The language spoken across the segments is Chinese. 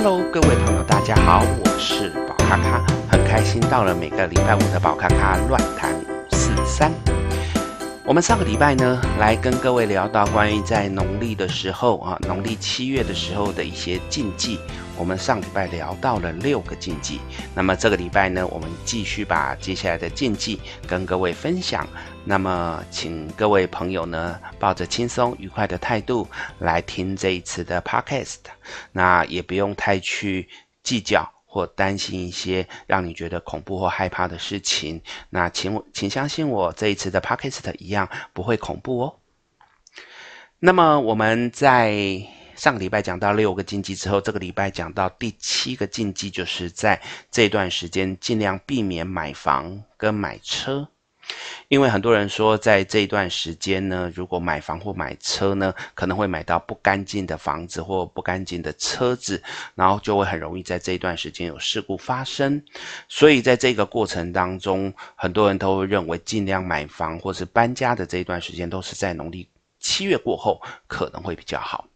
Hello，各位朋友，大家好，我是宝咖咖，很开心到了每个礼拜五的宝咖咖乱谈五四三。我们上个礼拜呢，来跟各位聊到关于在农历的时候啊，农历七月的时候的一些禁忌。我们上礼拜聊到了六个禁忌，那么这个礼拜呢，我们继续把接下来的禁忌跟各位分享。那么，请各位朋友呢，抱着轻松愉快的态度来听这一次的 podcast，那也不用太去计较。或担心一些让你觉得恐怖或害怕的事情，那请请相信我，这一次的 Podcast 一样不会恐怖哦。那么我们在上个礼拜讲到六个禁忌之后，这个礼拜讲到第七个禁忌，就是在这段时间尽量避免买房跟买车。因为很多人说，在这段时间呢，如果买房或买车呢，可能会买到不干净的房子或不干净的车子，然后就会很容易在这一段时间有事故发生。所以在这个过程当中，很多人都会认为，尽量买房或是搬家的这一段时间，都是在农历七月过后可能会比较好。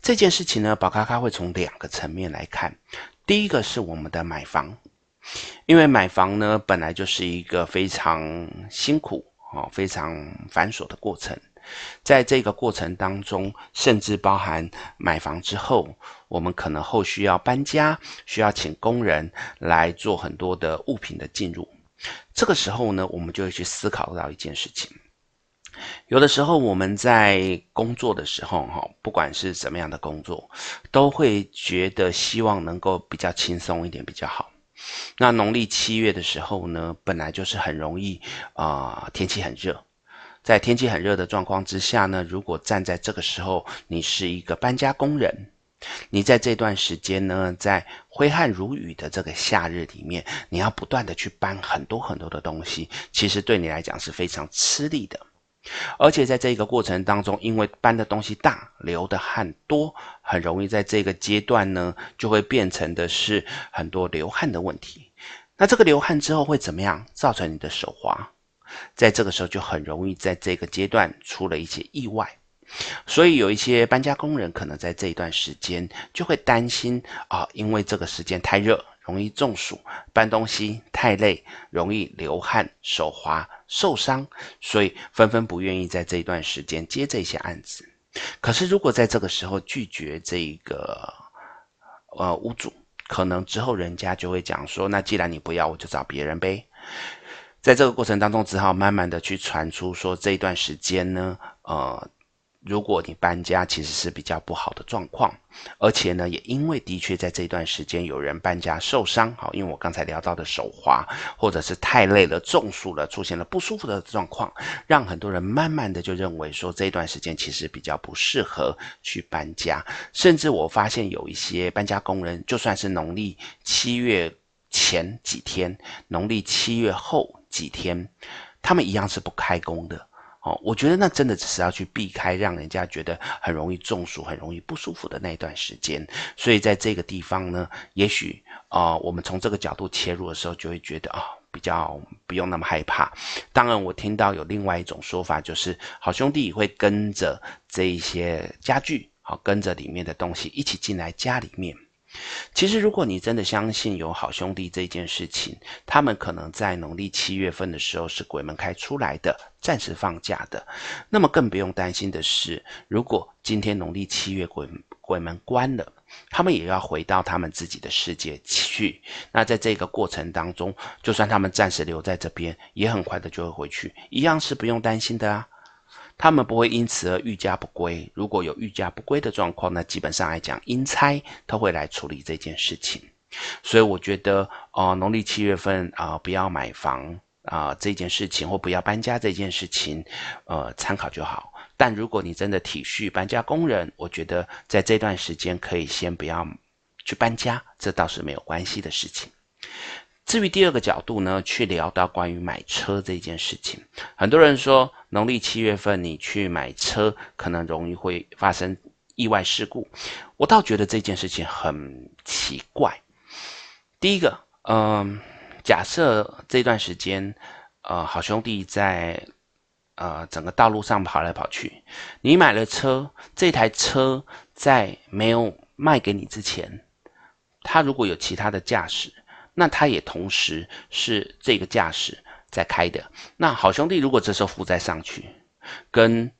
这件事情呢，宝咖咖会从两个层面来看。第一个是我们的买房。因为买房呢，本来就是一个非常辛苦啊、非常繁琐的过程。在这个过程当中，甚至包含买房之后，我们可能后续要搬家，需要请工人来做很多的物品的进入。这个时候呢，我们就会去思考到一件事情：有的时候我们在工作的时候，哈，不管是什么样的工作，都会觉得希望能够比较轻松一点比较好。那农历七月的时候呢，本来就是很容易啊、天气很热，在天气很热的状况之下呢，如果站在这个时候，你是一个搬家工人，你在这段时间呢，在挥汗如雨的这个夏日里面，你要不断的去搬很多很多的东西，其实对你来讲是非常吃力的。而且在这个过程当中，因为搬的东西大，流的汗多，很容易在这个阶段呢，就会变成的是很多流汗的问题。那这个流汗之后会怎么样？造成你的手滑，在这个时候就很容易在这个阶段出了一些意外。所以有一些搬家工人可能在这一段时间就会担心啊，因为这个时间太热。容易中暑，搬东西太累，容易流汗、手滑、受伤，所以纷纷不愿意在这一段时间接这些案子。可是，如果在这个时候拒绝这个呃屋主，可能之后人家就会讲说：“那既然你不要，我就找别人呗。”在这个过程当中，只好慢慢的去传出说这一段时间呢，呃。如果你搬家，其实是比较不好的状况，而且呢，也因为的确在这段时间有人搬家受伤，好，因为我刚才聊到的手滑，或者是太累了、中暑了，出现了不舒服的状况，让很多人慢慢的就认为说这段时间其实比较不适合去搬家，甚至我发现有一些搬家工人，就算是农历七月前几天，农历七月后几天，他们一样是不开工的。我觉得那真的只是要去避开让人家觉得很容易中暑、很容易不舒服的那一段时间。所以在这个地方呢，也许啊、我们从这个角度切入的时候，就会觉得啊、比较不用那么害怕。当然，我听到有另外一种说法，就是好兄弟会跟着这一些家具，好，跟着里面的东西一起进来家里面。其实，如果你真的相信有好兄弟这件事情，他们可能在农历七月份的时候是鬼门开出来的，暂时放假的。那么更不用担心的是，如果今天农历七月鬼鬼门关了，他们也要回到他们自己的世界去。那在这个过程当中，就算他们暂时留在这边，也很快的就会回去，一样是不用担心的啊。他们不会因此而欲驾不归。如果有欲驾不归的状况，那基本上来讲，阴差他会来处理这件事情。所以我觉得，呃，农历七月份啊，不要买房啊，这件事情，或不要搬家这件事情，呃，参考就好。但如果你真的体恤搬家工人，我觉得在这段时间可以先不要去搬家，这倒是没有关系的事情。至于第二个角度呢，去聊到关于买车这件事情，很多人说农历七月份你去买车，可能容易会发生意外事故。我倒觉得这件事情很奇怪。第一个，嗯、假设这段时间，呃，好兄弟在呃整个道路上跑来跑去，你买了车，这台车在没有卖给你之前，他如果有其他的驾驶，那他也同时是这个驾驶在开的。那好兄弟如果这时候负债上去，跟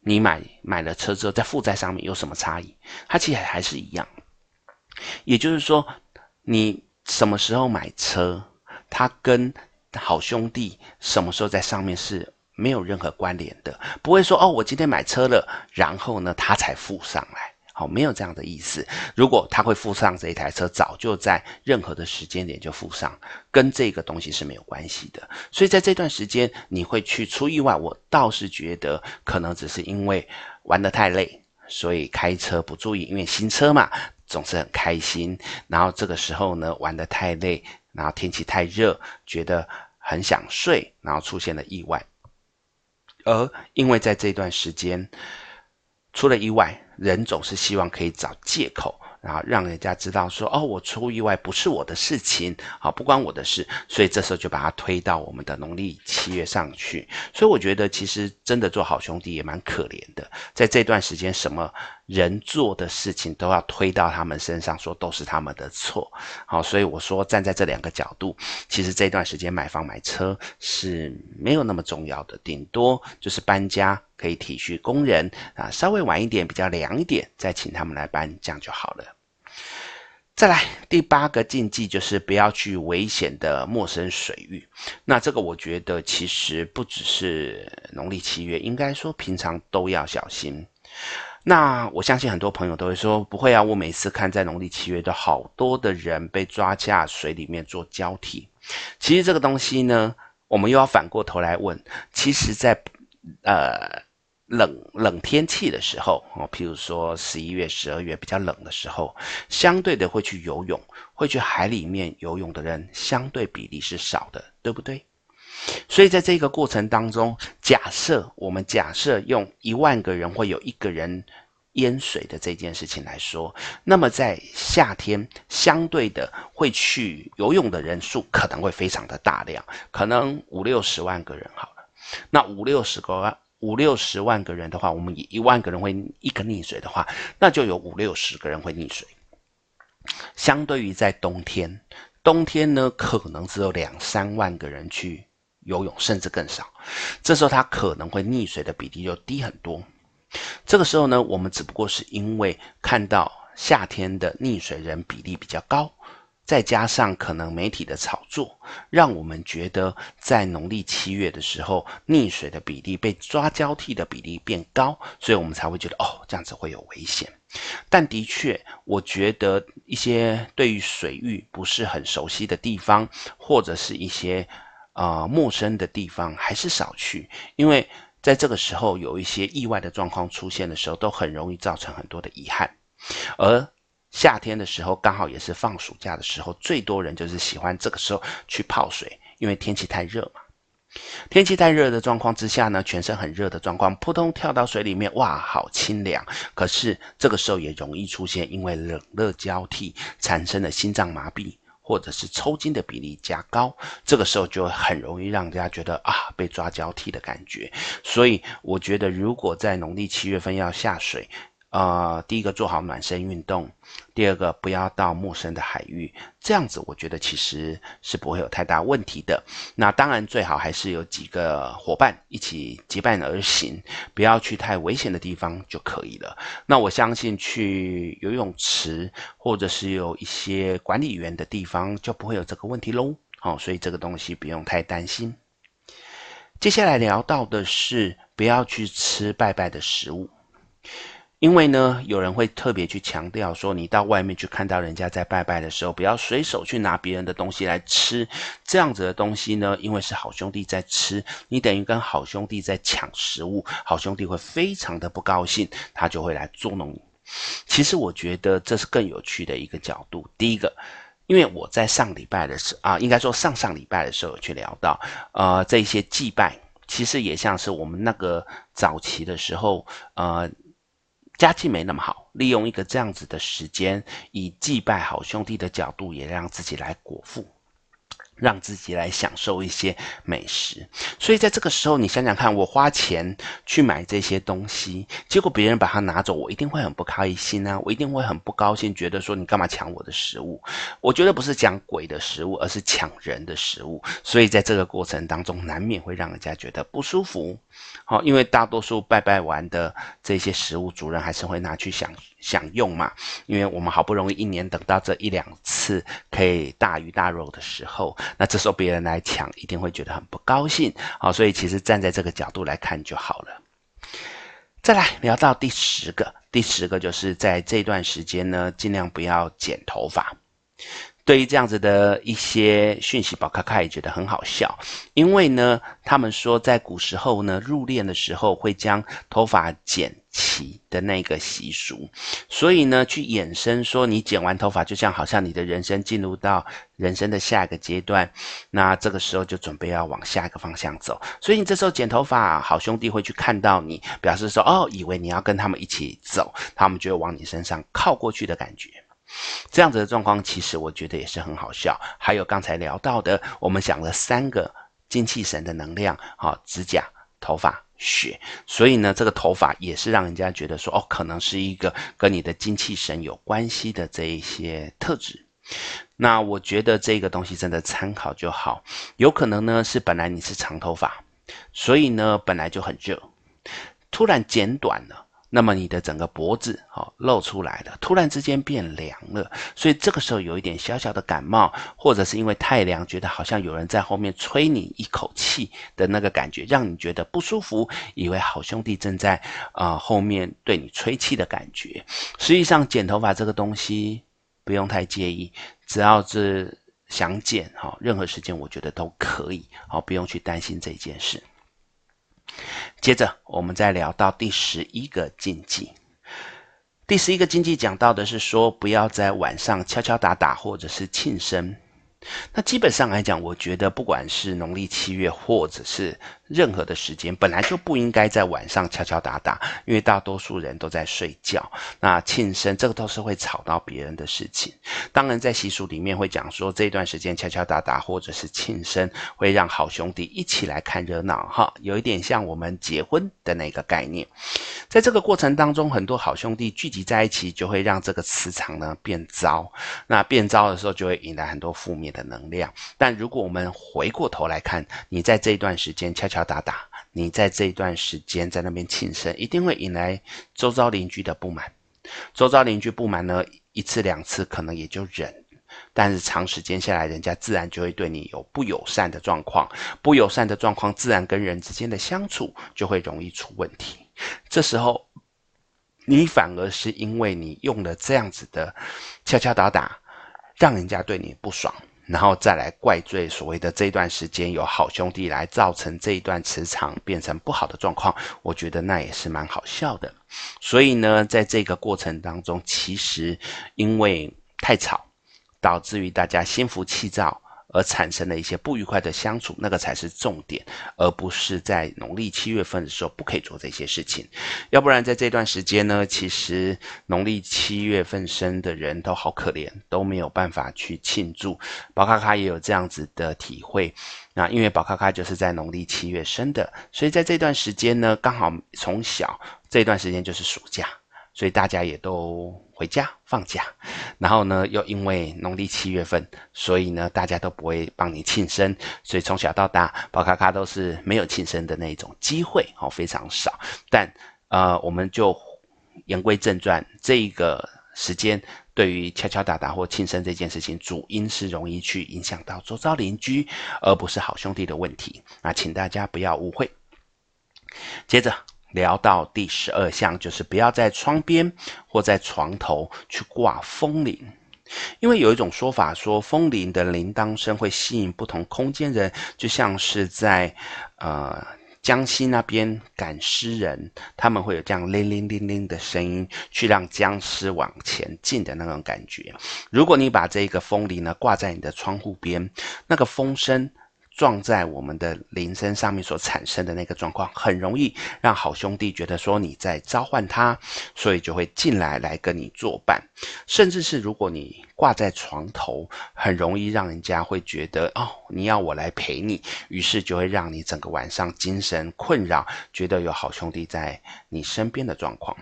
你买买了车之后在负债上面有什么差异？它其实还是一样。也就是说，你什么时候买车，它跟好兄弟什么时候在上面是没有任何关联的，不会说哦，我今天买车了，然后呢，他才付上来。好，没有这样的意思。如果他会付上这一台车，早就在任何的时间点就付上，跟这个东西是没有关系的。所以在这段时间，你会去出意外，我倒是觉得可能只是因为玩得太累，所以开车不注意。因为新车嘛，总是很开心。然后这个时候呢，玩得太累，然后天气太热，觉得很想睡，然后出现了意外。而因为在这段时间出了意外。人总是希望可以找借口，然后让人家知道说，哦，我出意外不是我的事情，好，不关我的事，所以这时候就把它推到我们的农历七月上去。所以我觉得，其实真的做好兄弟也蛮可怜的，在这段时间，什么人做的事情都要推到他们身上，说都是他们的错。好，所以我说站在这两个角度，其实这段时间买房买车是没有那么重要的，顶多就是搬家。可以体恤工人啊，稍微晚一点，比较凉一点，再请他们来搬，这样就好了。再来第八个禁忌就是不要去危险的陌生水域。那这个我觉得其实不只是农历七月，应该说平常都要小心。那我相信很多朋友都会说不会啊，我每次看在农历七月都好多的人被抓下水里面做交替。其实这个东西呢，我们又要反过头来问，其实在呃。冷冷天气的时候，哦，譬如说十一月、十二月比较冷的时候，相对的会去游泳、会去海里面游泳的人，相对比例是少的，对不对？所以在这个过程当中，假设我们假设用一万个人会有一个人淹水的这件事情来说，那么在夏天，相对的会去游泳的人数可能会非常的大量，可能五六十万个人好了，那五六十个万。五六十万个人的话，我们以一万个人会一个溺水的话，那就有五六十个人会溺水。相对于在冬天，冬天呢可能只有两三万个人去游泳，甚至更少。这时候他可能会溺水的比例就低很多。这个时候呢，我们只不过是因为看到夏天的溺水人比例比较高。再加上可能媒体的炒作，让我们觉得在农历七月的时候，溺水的比例、被抓交替的比例变高，所以我们才会觉得哦，这样子会有危险。但的确，我觉得一些对于水域不是很熟悉的地方，或者是一些呃陌生的地方，还是少去，因为在这个时候有一些意外的状况出现的时候，都很容易造成很多的遗憾，而。夏天的时候，刚好也是放暑假的时候，最多人就是喜欢这个时候去泡水，因为天气太热嘛。天气太热的状况之下呢，全身很热的状况，扑通跳到水里面，哇，好清凉。可是这个时候也容易出现因为冷热交替产生的心脏麻痹或者是抽筋的比例加高，这个时候就很容易让大家觉得啊，被抓交替的感觉。所以我觉得，如果在农历七月份要下水，呃，第一个做好暖身运动，第二个不要到陌生的海域，这样子我觉得其实是不会有太大问题的。那当然最好还是有几个伙伴一起结伴而行，不要去太危险的地方就可以了。那我相信去游泳池或者是有一些管理员的地方就不会有这个问题喽。好，所以这个东西不用太担心。接下来聊到的是不要去吃拜拜的食物。因为呢，有人会特别去强调说，你到外面去看到人家在拜拜的时候，不要随手去拿别人的东西来吃。这样子的东西呢，因为是好兄弟在吃，你等于跟好兄弟在抢食物，好兄弟会非常的不高兴，他就会来捉弄你。其实我觉得这是更有趣的一个角度。第一个，因为我在上礼拜的时啊，应该说上上礼拜的时候有去聊到，呃，这些祭拜其实也像是我们那个早期的时候，呃。家境没那么好，利用一个这样子的时间，以祭拜好兄弟的角度，也让自己来果腹。让自己来享受一些美食，所以在这个时候，你想想看，我花钱去买这些东西，结果别人把它拿走，我一定会很不开心啊，我一定会很不高兴，觉得说你干嘛抢我的食物？我觉得不是讲鬼的食物，而是抢人的食物，所以在这个过程当中，难免会让人家觉得不舒服。好，因为大多数拜拜完的这些食物，主人还是会拿去享享用嘛，因为我们好不容易一年等到这一两次可以大鱼大肉的时候。那这时候别人来抢，一定会觉得很不高兴，好，所以其实站在这个角度来看就好了。再来聊到第十个，第十个就是在这段时间呢，尽量不要剪头发。对于这样子的一些讯息，宝卡卡也觉得很好笑，因为呢，他们说在古时候呢，入殓的时候会将头发剪齐的那个习俗，所以呢，去衍生说你剪完头发，就像好像你的人生进入到人生的下一个阶段，那这个时候就准备要往下一个方向走，所以你这时候剪头发，好兄弟会去看到你，表示说哦，以为你要跟他们一起走，他们就会往你身上靠过去的感觉。这样子的状况，其实我觉得也是很好笑。还有刚才聊到的，我们讲了三个精气神的能量，好，指甲、头发、血。所以呢，这个头发也是让人家觉得说，哦，可能是一个跟你的精气神有关系的这一些特质。那我觉得这个东西真的参考就好。有可能呢，是本来你是长头发，所以呢，本来就很热，突然剪短了。那么你的整个脖子哦露出来了，突然之间变凉了，所以这个时候有一点小小的感冒，或者是因为太凉，觉得好像有人在后面吹你一口气的那个感觉，让你觉得不舒服，以为好兄弟正在啊、后面对你吹气的感觉。实际上剪头发这个东西不用太介意，只要是想剪哈，任何时间我觉得都可以，好，不用去担心这件事。接着，我们再聊到第十一个禁忌。第十一个禁忌讲到的是说，不要在晚上敲敲打打或者是庆生。那基本上来讲，我觉得不管是农历七月，或者是任何的时间，本来就不应该在晚上敲敲打打，因为大多数人都在睡觉。那庆生这个都是会吵到别人的事情。当然，在习俗里面会讲说，这段时间敲敲打打或者是庆生，会让好兄弟一起来看热闹，哈，有一点像我们结婚的那个概念。在这个过程当中，很多好兄弟聚集在一起，就会让这个磁场呢变糟。那变糟的时候，就会引来很多负面的能量，但如果我们回过头来看，你在这一段时间敲敲打打，你在这一段时间在那边庆生，一定会引来周遭邻居的不满。周遭邻居不满呢，一次两次可能也就忍，但是长时间下来，人家自然就会对你有不友善的状况，不友善的状况，自然跟人之间的相处就会容易出问题。这时候，你反而是因为你用了这样子的敲敲打打。让人家对你不爽，然后再来怪罪所谓的这段时间有好兄弟来造成这一段磁场变成不好的状况，我觉得那也是蛮好笑的。所以呢，在这个过程当中，其实因为太吵，导致于大家心浮气躁。而产生了一些不愉快的相处，那个才是重点，而不是在农历七月份的时候不可以做这些事情。要不然在这段时间呢，其实农历七月份生的人都好可怜，都没有办法去庆祝。宝咖咖也有这样子的体会。那因为宝咖咖就是在农历七月生的，所以在这段时间呢，刚好从小这段时间就是暑假，所以大家也都。回家放假，然后呢，又因为农历七月份，所以呢，大家都不会帮你庆生，所以从小到大，宝卡卡都是没有庆生的那种机会，哦，非常少。但呃，我们就言归正传，这一个时间对于敲敲打打或庆生这件事情，主因是容易去影响到周遭邻居，而不是好兄弟的问题。那请大家不要误会。接着。聊到第十二项，就是不要在窗边或在床头去挂风铃，因为有一种说法说，风铃的铃铛声会吸引不同空间人，就像是在呃江西那边赶尸人，他们会有这样铃铃铃铃的声音，去让僵尸往前进的那种感觉。如果你把这个风铃呢挂在你的窗户边，那个风声。撞在我们的铃声上面所产生的那个状况，很容易让好兄弟觉得说你在召唤他，所以就会进来来跟你作伴。甚至是如果你挂在床头，很容易让人家会觉得哦，你要我来陪你，于是就会让你整个晚上精神困扰，觉得有好兄弟在你身边的状况。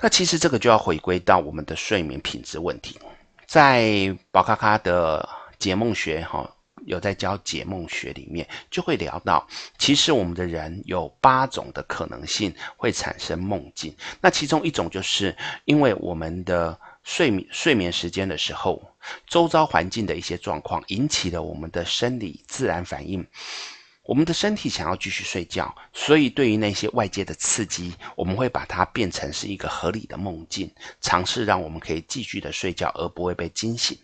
那其实这个就要回归到我们的睡眠品质问题，在宝咖咖的解梦学哈。有在教解梦学里面，就会聊到，其实我们的人有八种的可能性会产生梦境。那其中一种就是因为我们的睡眠睡眠时间的时候，周遭环境的一些状况引起了我们的生理自然反应，我们的身体想要继续睡觉，所以对于那些外界的刺激，我们会把它变成是一个合理的梦境，尝试让我们可以继续的睡觉而不会被惊醒。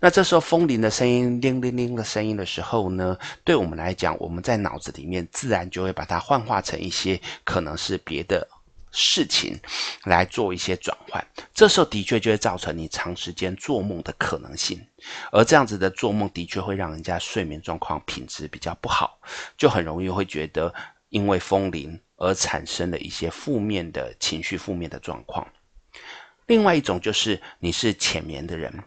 那这时候风铃的声音，铃铃铃的声音的时候呢，对我们来讲，我们在脑子里面自然就会把它幻化成一些可能是别的事情来做一些转换。这时候的确就会造成你长时间做梦的可能性，而这样子的做梦的确会让人家睡眠状况品质比较不好，就很容易会觉得因为风铃而产生了一些负面的情绪、负面的状况。另外一种就是你是浅眠的人。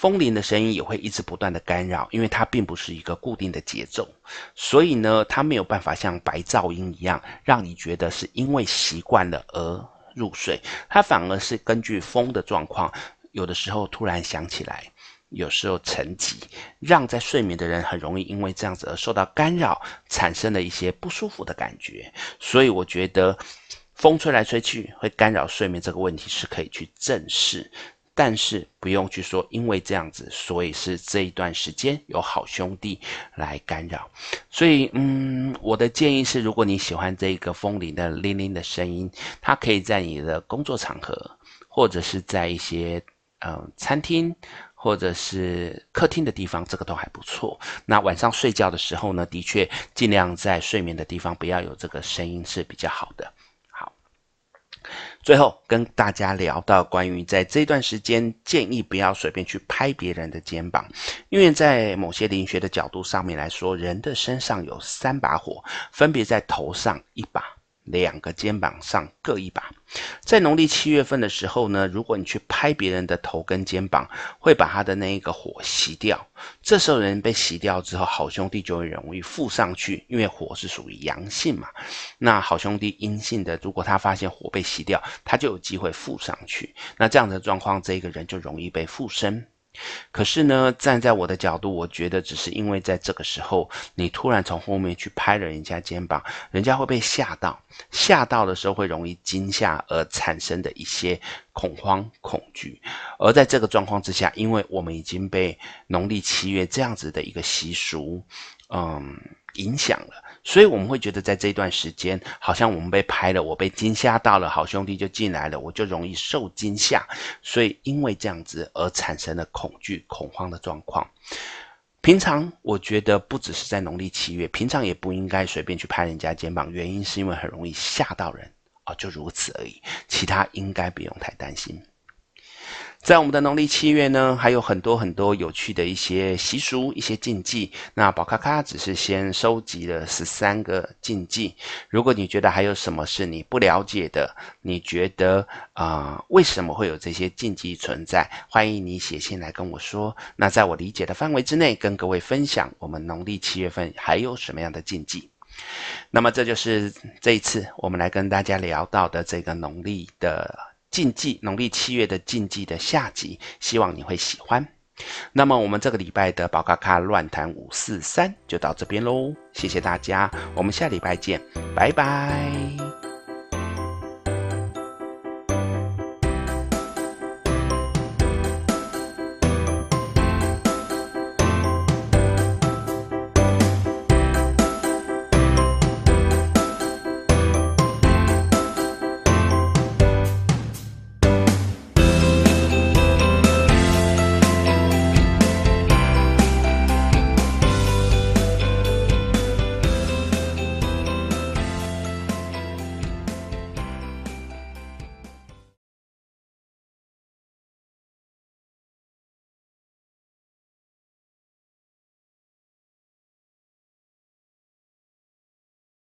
风铃的声音也会一直不断的干扰，因为它并不是一个固定的节奏，所以呢，它没有办法像白噪音一样，让你觉得是因为习惯了而入睡。它反而是根据风的状况，有的时候突然响起来，有时候沉寂，让在睡眠的人很容易因为这样子而受到干扰，产生了一些不舒服的感觉。所以我觉得，风吹来吹去会干扰睡眠这个问题是可以去正视。但是不用去说，因为这样子，所以是这一段时间有好兄弟来干扰。所以，嗯，我的建议是，如果你喜欢这个风铃的铃铃的声音，它可以在你的工作场合，或者是在一些嗯、呃、餐厅，或者是客厅的地方，这个都还不错。那晚上睡觉的时候呢，的确尽量在睡眠的地方不要有这个声音是比较好的。最后跟大家聊到关于在这段时间建议不要随便去拍别人的肩膀，因为在某些灵学的角度上面来说，人的身上有三把火，分别在头上一把。两个肩膀上各一把，在农历七月份的时候呢，如果你去拍别人的头跟肩膀，会把他的那一个火熄掉。这时候人被熄掉之后，好兄弟就会容易附上去，因为火是属于阳性嘛。那好兄弟阴性的，如果他发现火被熄掉，他就有机会附上去。那这样的状况，这个人就容易被附身。可是呢，站在我的角度，我觉得只是因为在这个时候，你突然从后面去拍了人家肩膀，人家会被吓到，吓到的时候会容易惊吓而产生的一些恐慌、恐惧。而在这个状况之下，因为我们已经被农历七月这样子的一个习俗，嗯，影响了。所以我们会觉得，在这段时间，好像我们被拍了，我被惊吓到了，好兄弟就进来了，我就容易受惊吓。所以因为这样子而产生了恐惧、恐慌的状况。平常我觉得不只是在农历七月，平常也不应该随便去拍人家肩膀，原因是因为很容易吓到人啊，就如此而已，其他应该不用太担心。在我们的农历七月呢，还有很多很多有趣的一些习俗、一些禁忌。那宝咖咖只是先收集了十三个禁忌。如果你觉得还有什么是你不了解的，你觉得啊、为什么会有这些禁忌存在？欢迎你写信来跟我说。那在我理解的范围之内，跟各位分享我们农历七月份还有什么样的禁忌。那么这就是这一次我们来跟大家聊到的这个农历的。禁忌，农历七月的禁忌的下集，希望你会喜欢。那么我们这个礼拜的宝咖咖乱谈五四三就到这边喽，谢谢大家，我们下礼拜见，拜拜。